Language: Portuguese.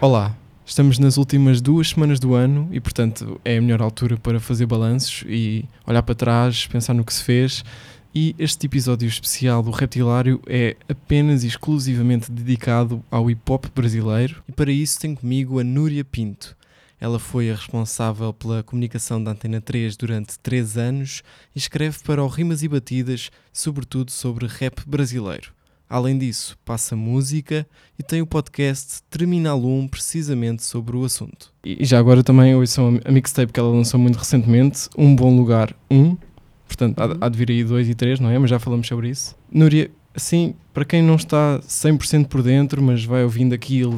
Olá, estamos nas últimas duas semanas do ano e, portanto, é a melhor altura para fazer balanços e olhar para trás, pensar no que se fez. E este episódio especial do Reptilário é apenas e exclusivamente dedicado ao hip hop brasileiro. E para isso tenho comigo a Núria Pinto. Ela foi a responsável pela comunicação da Antena 3 durante 3 anos e escreve para o Rimas e Batidas, sobretudo sobre rap brasileiro. Além disso, passa música e tem o podcast Terminal 1 precisamente sobre o assunto. E já agora também ouçam a mixtape que ela lançou muito recentemente, Um Bom Lugar 1. Portanto, há, há de vir aí 2 e 3, não é? Mas já falamos sobre isso. Núria, assim, para quem não está 100% por dentro, mas vai ouvindo aqui e ali